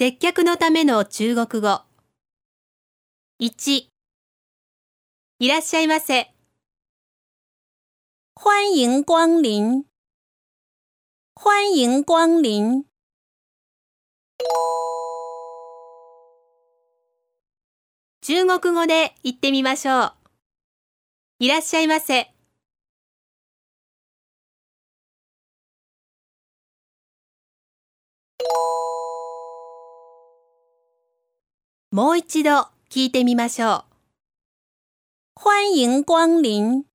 接客のための中国語。1いらっしゃいませ。欢迎光临，欢迎光临。中国語で言ってみましょう。いらっしゃいませ。もう一度聞いてみましょう。欢迎光临。